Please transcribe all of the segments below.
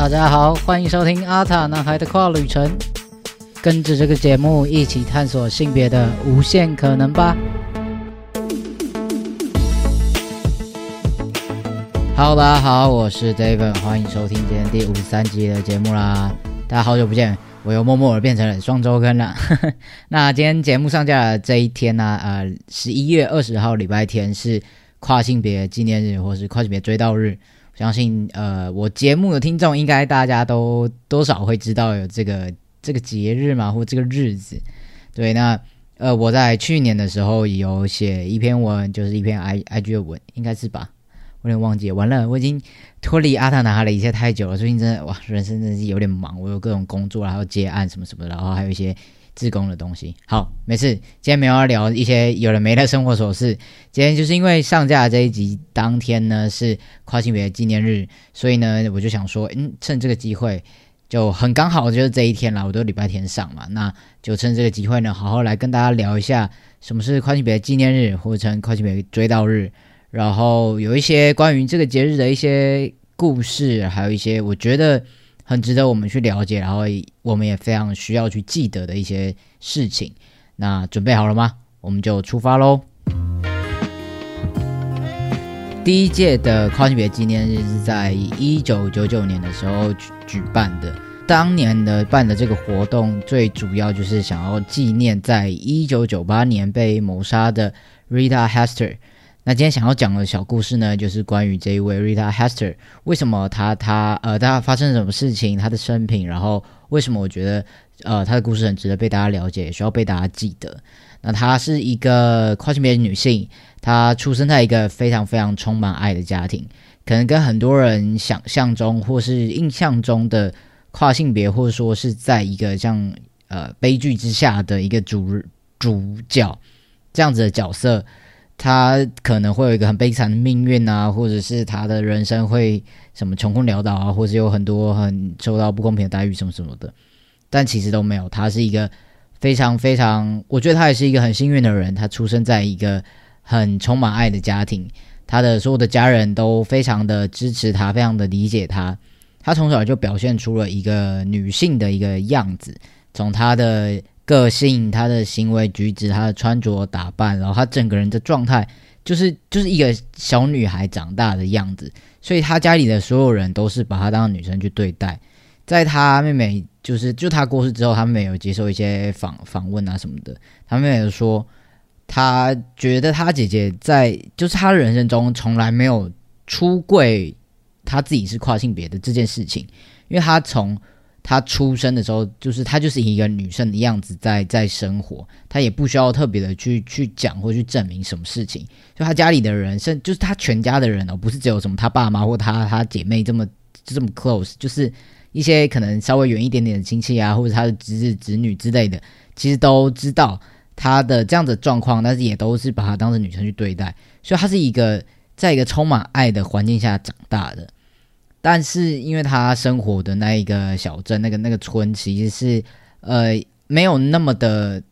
大家好，欢迎收听阿塔男孩的跨旅程，跟着这个节目一起探索性别的无限可能吧。Hello，大家好，我是 David，欢迎收听今天第五十三集的节目啦。大家好久不见，我又默默的变成了双周更了。那今天节目上架的这一天呢，呃，十一月二十号礼拜天是跨性别纪念日，或是跨性别追悼日。相信呃，我节目的听众应该大家都多少会知道有这个这个节日嘛，或这个日子。对，那呃，我在去年的时候有写一篇文，就是一篇 i i g 的文，应该是吧？我有点忘记，完了，我已经脱离阿塔男孩的一切太久了。最近真的哇，人生真的是有点忙，我有各种工作，然后接案什么什么，然后还有一些。自工的东西，好，没事。今天没有要聊一些有的没的生活琐事。今天就是因为上架这一集当天呢是跨性别纪念日，所以呢我就想说，嗯，趁这个机会就很刚好就是这一天了，我都礼拜天上嘛，那就趁这个机会呢，好好来跟大家聊一下什么是跨性别纪念日，或者称跨性别追悼日，然后有一些关于这个节日的一些故事，还有一些我觉得。很值得我们去了解，然后我们也非常需要去记得的一些事情。那准备好了吗？我们就出发喽！第一届的跨性别纪念日是在一九九九年的时候举举办的。当年的办的这个活动，最主要就是想要纪念在一九九八年被谋杀的 Rita Hester。那今天想要讲的小故事呢，就是关于这一位 Rita Hester，为什么她她呃，她发生了什么事情，她的生平，然后为什么我觉得呃，她的故事很值得被大家了解，也需要被大家记得。那她是一个跨性别女性，她出生在一个非常非常充满爱的家庭，可能跟很多人想象中或是印象中的跨性别，或者说是在一个像呃悲剧之下的一个主主角这样子的角色。他可能会有一个很悲惨的命运啊，或者是他的人生会什么穷困潦倒啊，或是有很多很受到不公平的待遇什么什么的，但其实都没有。他是一个非常非常，我觉得他也是一个很幸运的人。他出生在一个很充满爱的家庭，他的所有的家人都非常的支持他，非常的理解他。他从小就表现出了一个女性的一个样子，从他的。个性、她的行为举止、她的穿着打扮，然后她整个人的状态，就是就是一个小女孩长大的样子。所以她家里的所有人都是把她当女生去对待。在她妹妹就是就她过世之后，她妹妹有接受一些访访问啊什么的。她妹妹说，她觉得她姐姐在就是她人生中从来没有出柜，她自己是跨性别的这件事情，因为她从。她出生的时候，就是她就是一个女生的样子在在生活，她也不需要特别的去去讲或去证明什么事情。就她家里的人，甚就是她全家的人哦，不是只有什么她爸妈或她她姐妹这么这么 close，就是一些可能稍微远一点点的亲戚啊，或者她的侄子侄女之类的，其实都知道她的这样的状况，但是也都是把她当成女生去对待。所以她是一个在一个充满爱的环境下长大的。但是，因为他生活的那一个小镇，那个那个村，其实是呃没有那么的，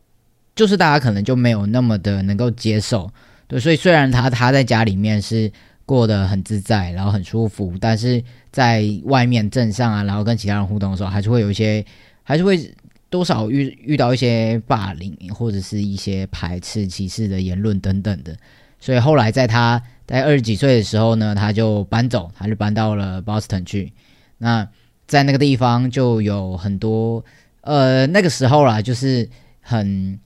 就是大家可能就没有那么的能够接受，对。所以虽然他他在家里面是过得很自在，然后很舒服，但是在外面镇上啊，然后跟其他人互动的时候，还是会有一些，还是会多少遇遇到一些霸凌或者是一些排斥、歧视的言论等等的。所以后来在他。在二十几岁的时候呢，他就搬走，他就搬到了 Boston 去。那在那个地方就有很多，呃，那个时候啦，就是很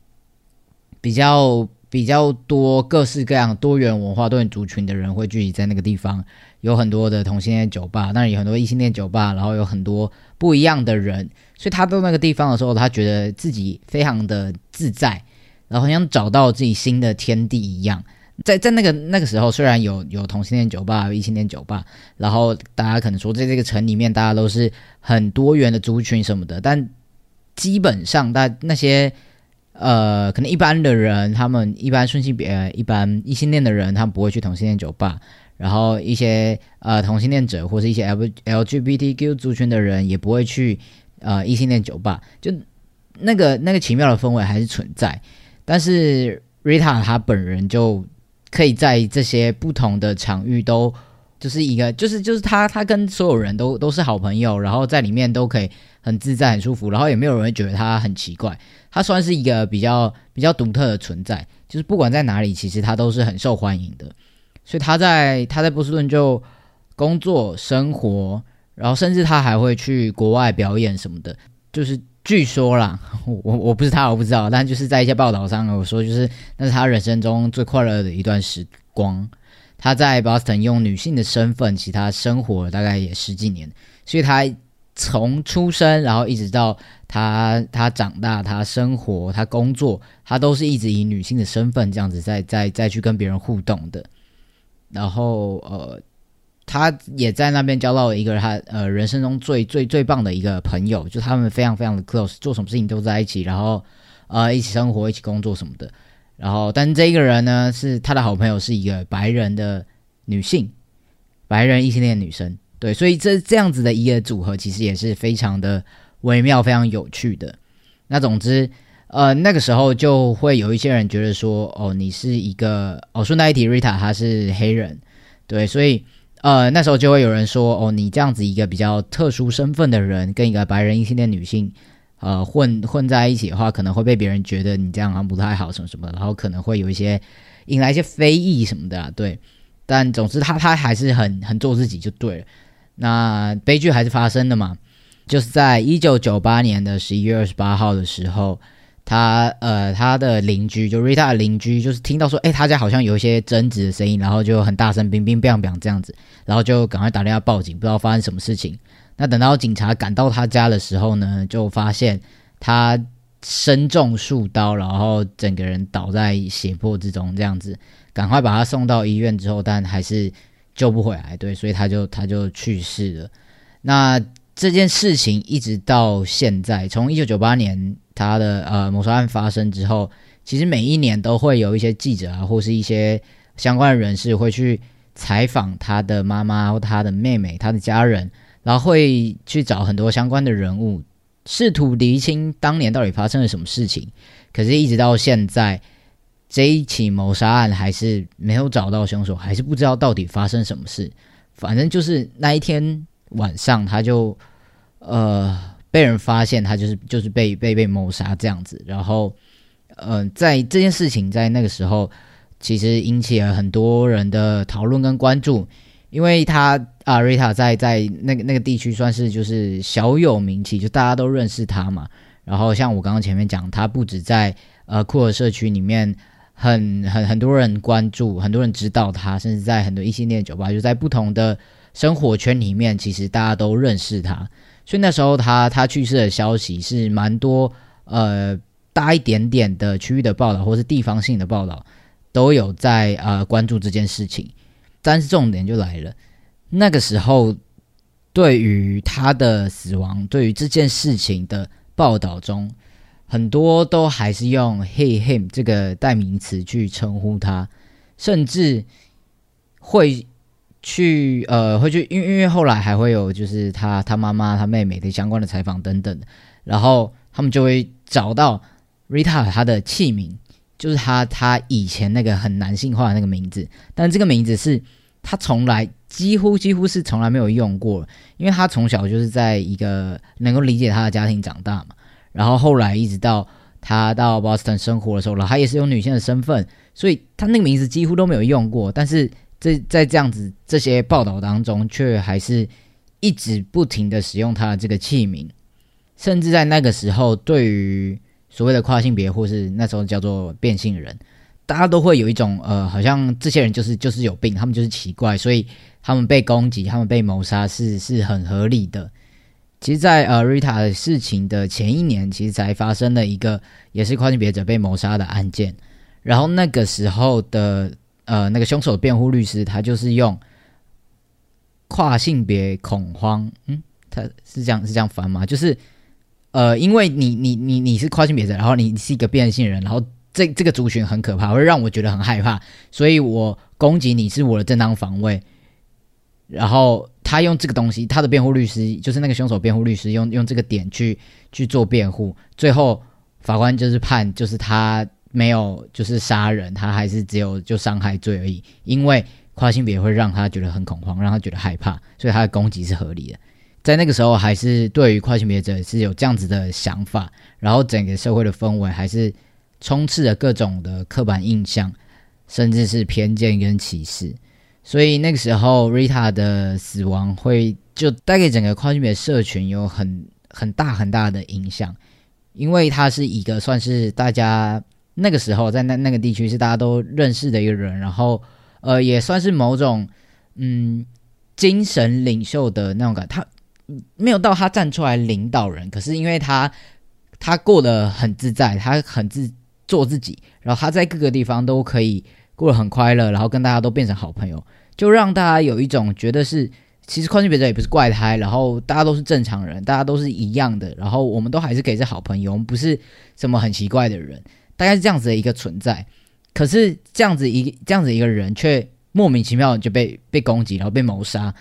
比较比较多各式各样多元文化、多元族群的人会聚集在那个地方。有很多的同性恋酒吧，那有很多异性恋酒吧，然后有很多不一样的人。所以他到那个地方的时候，他觉得自己非常的自在，然后像找到自己新的天地一样。在在那个那个时候，虽然有有同性恋酒吧、异性恋酒吧，然后大家可能说在这个城里面，大家都是很多元的族群什么的，但基本上，大那些呃，可能一般的人，他们一般顺性别、一般异性恋的人，他们不会去同性恋酒吧，然后一些呃同性恋者或是一些 L LGBTQ 族群的人，也不会去呃异性恋酒吧，就那个那个奇妙的氛围还是存在，但是 Rita 她本人就。可以在这些不同的场域都就是一个就是就是他他跟所有人都都是好朋友，然后在里面都可以很自在很舒服，然后也没有人会觉得他很奇怪，他算是一个比较比较独特的存在，就是不管在哪里，其实他都是很受欢迎的，所以他在他在波士顿就工作生活，然后甚至他还会去国外表演什么的，就是据说啦，我我不是他我不知道，但就是在一些报道上我说，就是那是他人生中最快乐的一段时光。他在 Boston 用女性的身份，其他生活大概也十几年，所以他从出生，然后一直到他他长大，他生活，他工作，他都是一直以女性的身份这样子在在再去跟别人互动的。然后呃，他也在那边交到了一个他呃人生中最最最棒的一个朋友，就他们非常非常的 close，做什么事情都在一起，然后呃一起生活，一起工作什么的。然后，但这一个人呢，是他的好朋友，是一个白人的女性，白人异性恋女生。对，所以这这样子的一个组合，其实也是非常的微妙、非常有趣的。那总之，呃，那个时候就会有一些人觉得说，哦，你是一个哦，顺带一提，Rita 她是黑人，对，所以呃，那时候就会有人说，哦，你这样子一个比较特殊身份的人，跟一个白人异性恋女性。呃，混混在一起的话，可能会被别人觉得你这样好像不太好，什么什么，然后可能会有一些引来一些非议什么的，对。但总之，他他还是很很做自己就对了。那悲剧还是发生的嘛，就是在一九九八年的十一月二十八号的时候，他呃他的邻居就 Rita 的邻居，就是听到说，哎，他家好像有一些争执的声音，然后就很大声，乒乒乓乓这样子，然后就赶快打电话报警，不知道发生什么事情。那等到警察赶到他家的时候呢，就发现他身中数刀，然后整个人倒在血泊之中，这样子，赶快把他送到医院之后，但还是救不回来，对，所以他就他就去世了。那这件事情一直到现在，从一九九八年他的呃谋杀案发生之后，其实每一年都会有一些记者啊，或是一些相关的人士会去采访他的妈妈或他的妹妹、他的家人。然后会去找很多相关的人物，试图厘清当年到底发生了什么事情。可是，一直到现在，这一起谋杀案还是没有找到凶手，还是不知道到底发生什么事。反正就是那一天晚上，他就呃被人发现，他就是就是被被被谋杀这样子。然后，呃，在这件事情在那个时候，其实引起了很多人的讨论跟关注。因为他啊，瑞塔在在那个那个地区算是就是小有名气，就大家都认识他嘛。然后像我刚刚前面讲，他不止在呃库尔社区里面很很很多人关注，很多人知道他，甚至在很多异性恋酒吧，就在不同的生活圈里面，其实大家都认识他。所以那时候他他去世的消息是蛮多呃大一点点的区域的报道，或是地方性的报道，都有在呃关注这件事情。但是重点就来了，那个时候对于他的死亡，对于这件事情的报道中，很多都还是用 “he him” 这个代名词去称呼他，甚至会去呃会去，因因为后来还会有就是他他妈妈他妹妹的相关的采访等等，然后他们就会找到 Rita 他的器皿。就是他，他以前那个很男性化的那个名字，但这个名字是他从来几乎几乎是从来没有用过，因为他从小就是在一个能够理解他的家庭长大嘛。然后后来一直到他到 Boston 生活的时候了，他也是用女性的身份，所以他那个名字几乎都没有用过。但是这在这样子这些报道当中，却还是一直不停的使用他的这个器皿，甚至在那个时候对于。所谓的跨性别，或是那时候叫做变性人，大家都会有一种呃，好像这些人就是就是有病，他们就是奇怪，所以他们被攻击，他们被谋杀是是很合理的。其实，在呃 Rita 的事情的前一年，其实才发生了一个也是跨性别者被谋杀的案件。然后那个时候的呃那个凶手辩护律师，他就是用跨性别恐慌，嗯，他是这样是这样翻吗？就是。呃，因为你你你你是跨性别者，然后你你是一个变性人，然后这这个族群很可怕，会让我觉得很害怕，所以我攻击你是我的正当防卫。然后他用这个东西，他的辩护律师就是那个凶手辩护律师，用用这个点去去做辩护，最后法官就是判，就是他没有就是杀人，他还是只有就伤害罪而已，因为跨性别会让他觉得很恐慌，让他觉得害怕，所以他的攻击是合理的。在那个时候，还是对于跨性别者是有这样子的想法，然后整个社会的氛围还是充斥着各种的刻板印象，甚至是偏见跟歧视。所以那个时候，Rita 的死亡会就带给整个跨性别社群有很很大很大的影响，因为他是一个算是大家那个时候在那那个地区是大家都认识的一个人，然后呃也算是某种嗯精神领袖的那种感，他没有到他站出来领导人，可是因为他他过得很自在，他很自做自己，然后他在各个地方都可以。过得很快乐，然后跟大家都变成好朋友，就让大家有一种觉得是，其实跨性别者也不是怪胎，然后大家都是正常人，大家都是一样的，然后我们都还是可以是好朋友，我们不是什么很奇怪的人，大概是这样子的一个存在。可是这样子一这样子一个人，却莫名其妙就被被攻击，然后被谋杀，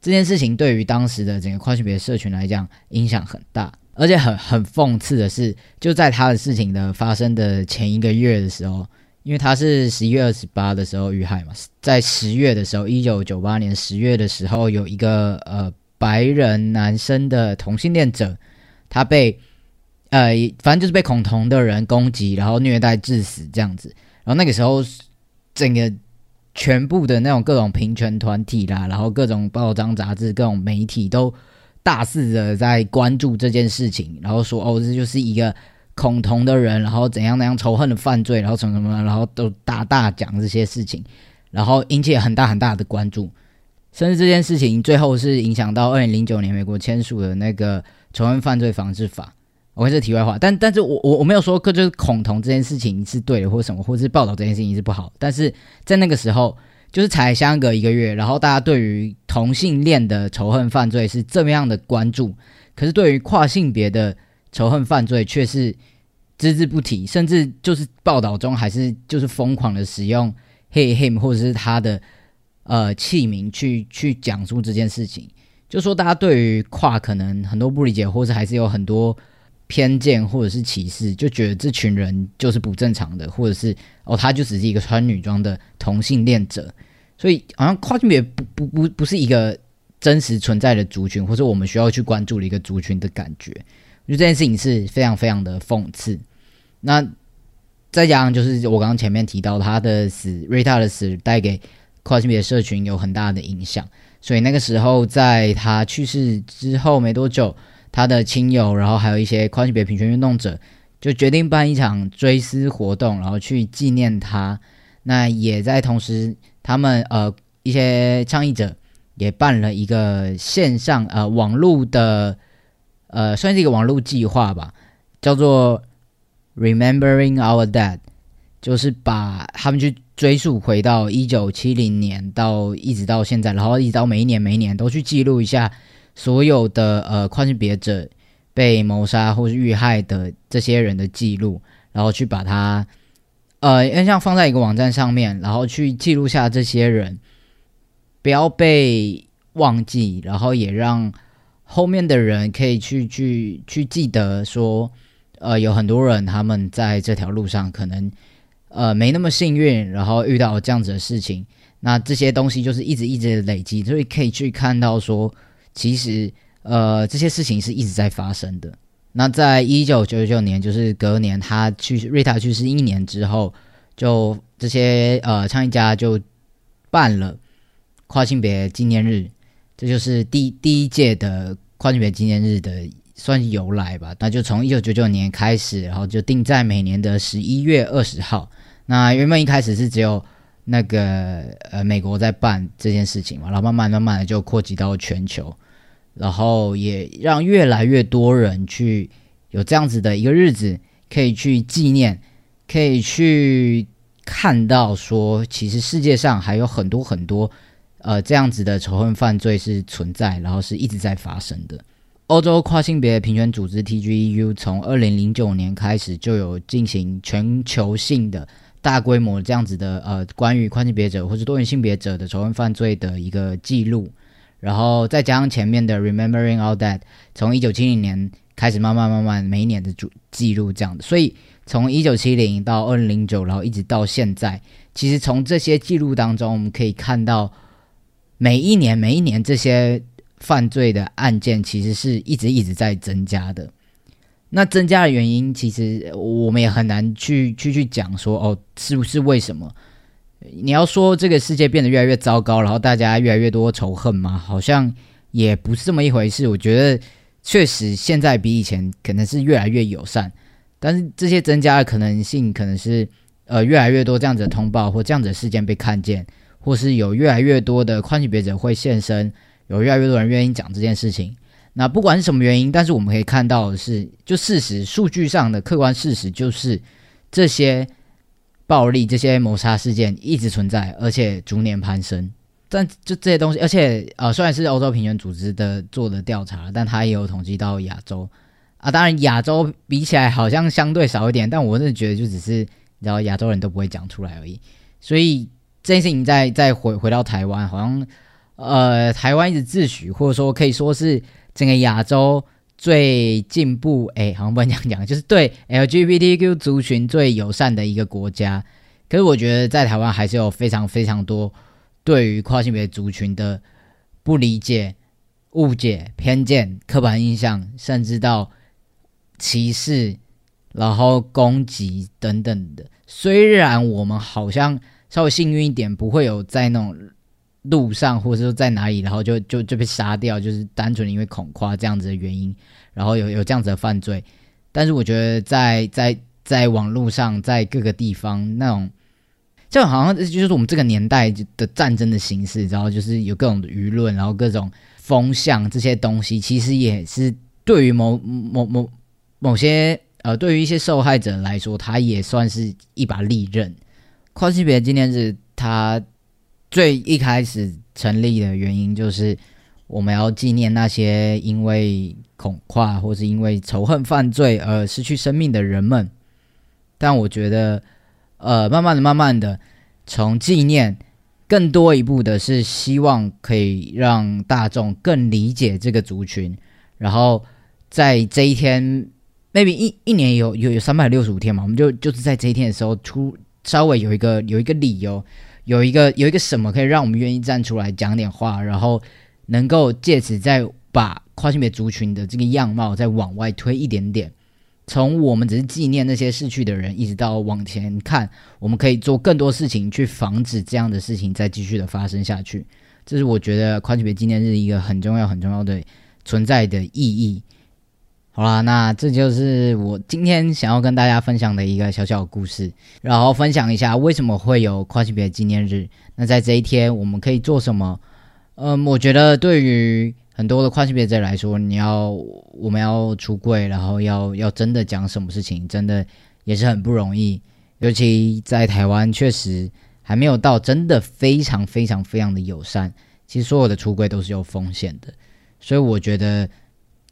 这件事情对于当时的整个跨性别社群来讲影响很大，而且很很讽刺的是，就在他的事情的发生的前一个月的时候。因为他是十一月二十八的时候遇害嘛，在十月的时候，一九九八年十月的时候，有一个呃白人男生的同性恋者，他被呃反正就是被恐同的人攻击，然后虐待致死这样子。然后那个时候，整个全部的那种各种平权团体啦，然后各种报章杂志、各种媒体都大肆的在关注这件事情，然后说哦，这就是一个。恐同的人，然后怎样怎样仇恨的犯罪，然后什么什么，然后都大大讲这些事情，然后引起很大很大的关注，甚至这件事情最后是影响到二零零九年美国签署的那个仇恨犯罪防治法。我这是题外话，但但是我我我没有说，就是恐同这件事情是对的，或什么，或是报道这件事情是不好。但是在那个时候，就是才相隔一个月，然后大家对于同性恋的仇恨犯罪是这么样的关注，可是对于跨性别的。仇恨犯罪却是只字不提，甚至就是报道中还是就是疯狂的使用 “he him” 或者是他的呃器皿去去讲述这件事情，就说大家对于跨可能很多不理解，或者还是有很多偏见或者是歧视，就觉得这群人就是不正常的，或者是哦他就只是一个穿女装的同性恋者，所以好像跨性别不不不不是一个真实存在的族群，或者我们需要去关注的一个族群的感觉。就这件事情是非常非常的讽刺。那再加上就是我刚刚前面提到他的死，瑞塔的死带给跨性别社群有很大的影响，所以那个时候在他去世之后没多久，他的亲友，然后还有一些跨性别平权运动者，就决定办一场追思活动，然后去纪念他。那也在同时，他们呃一些倡议者也办了一个线上呃网络的。呃，算是一个网络计划吧，叫做 Remembering Our Dead，就是把他们去追溯回到一九七零年到一直到现在，然后一直到每一年每一年都去记录一下所有的呃跨性别者被谋杀或是遇害的这些人的记录，然后去把它呃像放在一个网站上面，然后去记录下这些人，不要被忘记，然后也让。后面的人可以去去去记得说，呃，有很多人他们在这条路上可能呃没那么幸运，然后遇到这样子的事情，那这些东西就是一直一直累积，所以可以去看到说，其实呃这些事情是一直在发生的。那在一九九九年，就是隔年他去瑞塔去世一年之后，就这些呃倡议家就办了跨性别纪念日。这就是第第一届的跨性别纪念日的算是由来吧。那就从一九九九年开始，然后就定在每年的十一月二十号。那原本一开始是只有那个呃美国在办这件事情嘛，然后慢慢慢慢的就扩及到全球，然后也让越来越多人去有这样子的一个日子，可以去纪念，可以去看到说，其实世界上还有很多很多。呃，这样子的仇恨犯罪是存在，然后是一直在发生的。欧洲跨性别平权组织 TGEU 从二零零九年开始就有进行全球性的大规模这样子的呃关于跨性别者或是多元性别者的仇恨犯罪的一个记录，然后再加上前面的 Remembering All That，从一九七零年开始慢慢慢慢每一年的主记录这样的，所以从一九七零到二零零九，然后一直到现在。其实从这些记录当中，我们可以看到，每一年每一年这些犯罪的案件，其实是一直一直在增加的。那增加的原因，其实我们也很难去去去讲说，哦，是不是为什么？你要说这个世界变得越来越糟糕，然后大家越来越多仇恨吗？好像也不是这么一回事。我觉得确实现在比以前可能是越来越友善，但是这些增加的可能性，可能是呃越来越多这样子的通报或这样子的事件被看见，或是有越来越多的宽刑别者会现身，有越来越多人愿意讲这件事情。那不管是什么原因，但是我们可以看到的是，就事实数据上的客观事实就是这些暴力、这些谋杀事件一直存在，而且逐年攀升。但就这些东西，而且呃，虽然是欧洲平权组织的做的调查，但它也有统计到亚洲啊。当然，亚洲比起来好像相对少一点，但我真的觉得就只是你知道亚洲人都不会讲出来而已。所以这件事情再再回回到台湾，好像呃，台湾一直自诩或者说可以说是。整个亚洲最进步，哎，好像不能这样讲，就是对 LGBTQ 族群最友善的一个国家。可是我觉得在台湾还是有非常非常多对于跨性别族群的不理解、误解、偏见、刻板印象，甚至到歧视，然后攻击等等的。虽然我们好像稍微幸运一点，不会有在那种。路上或者说在哪里，然后就就就被杀掉，就是单纯因为恐夸这样子的原因，然后有有这样子的犯罪。但是我觉得在在在网络上，在各个地方那种，就好像就是我们这个年代的战争的形式，然后就是有各种舆论，然后各种风向这些东西，其实也是对于某某某某些呃，对于一些受害者来说，他也算是一把利刃。跨性别今天是他。最一开始成立的原因就是我们要纪念那些因为恐跨或是因为仇恨犯罪而失去生命的人们。但我觉得，呃，慢慢的、慢慢的，从纪念更多一步的是希望可以让大众更理解这个族群。然后在这一天，maybe 一一年有有有三百六十五天嘛，我们就就是在这一天的时候出稍微有一个有一个理由。有一个有一个什么可以让我们愿意站出来讲点话，然后能够借此再把跨性别族群的这个样貌再往外推一点点，从我们只是纪念那些逝去的人，一直到往前看，我们可以做更多事情去防止这样的事情再继续的发生下去。这是我觉得跨性别纪念日一个很重要很重要的存在的意义。好啦，那这就是我今天想要跟大家分享的一个小小故事，然后分享一下为什么会有跨性别纪念日。那在这一天，我们可以做什么？嗯，我觉得对于很多的跨性别者来说，你要我们要出柜，然后要要真的讲什么事情，真的也是很不容易。尤其在台湾，确实还没有到真的非常非常非常的友善。其实所有的出柜都是有风险的，所以我觉得。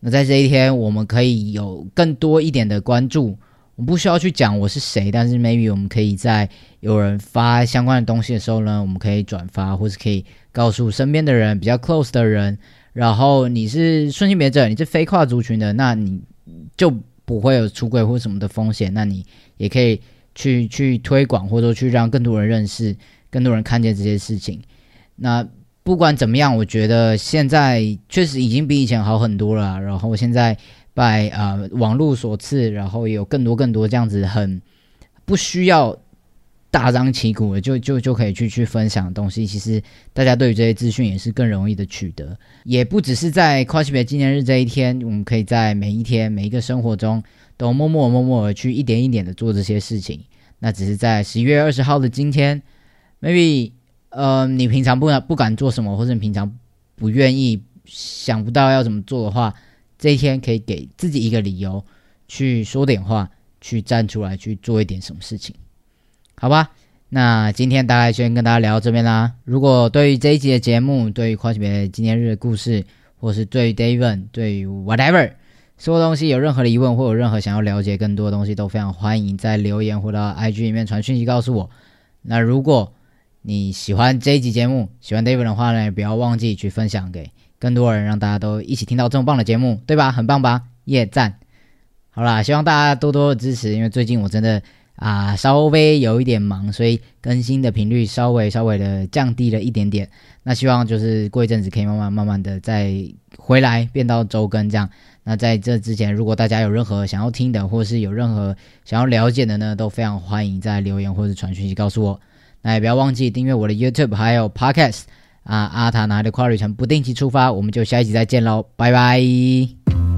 那在这一天，我们可以有更多一点的关注。我们不需要去讲我是谁，但是 maybe 我们可以在有人发相关的东西的时候呢，我们可以转发，或是可以告诉身边的人比较 close 的人。然后你是顺性别者，你是非跨族群的，那你就不会有出轨或什么的风险。那你也可以去去推广，或者说去让更多人认识，更多人看见这些事情。那。不管怎么样，我觉得现在确实已经比以前好很多了。然后现在拜呃网络所赐，然后有更多更多这样子很不需要大张旗鼓的，就就就可以去去分享的东西。其实大家对于这些资讯也是更容易的取得。也不只是在跨性别纪念日这一天，我们可以在每一天每一个生活中都默默默默的去一点一点的做这些事情。那只是在十一月二十号的今天，maybe。呃，你平常不敢不敢做什么，或者你平常不愿意想不到要怎么做的话，这一天可以给自己一个理由，去说点话，去站出来去做一点什么事情，好吧？那今天大概先跟大家聊到这边啦。如果对于这一集的节目，对于跨性别纪念日的故事，或是对于 David，对于 whatever 所有东西有任何的疑问，或有任何想要了解更多的东西，都非常欢迎在留言或到 IG 里面传讯息告诉我。那如果你喜欢这一集节目，喜欢 David 的话呢，也不要忘记去分享给更多人，让大家都一起听到这么棒的节目，对吧？很棒吧？耶赞！好啦，希望大家多多支持，因为最近我真的啊稍微有一点忙，所以更新的频率稍微稍微的降低了一点点。那希望就是过一阵子可以慢慢慢慢的再回来变到周更这样。那在这之前，如果大家有任何想要听的，或是有任何想要了解的呢，都非常欢迎在留言或者传讯息告诉我。那也不要忘记订阅我的 YouTube 还有 Podcast 啊，阿塔拿的跨旅程不定期出发，我们就下一集再见喽，拜拜。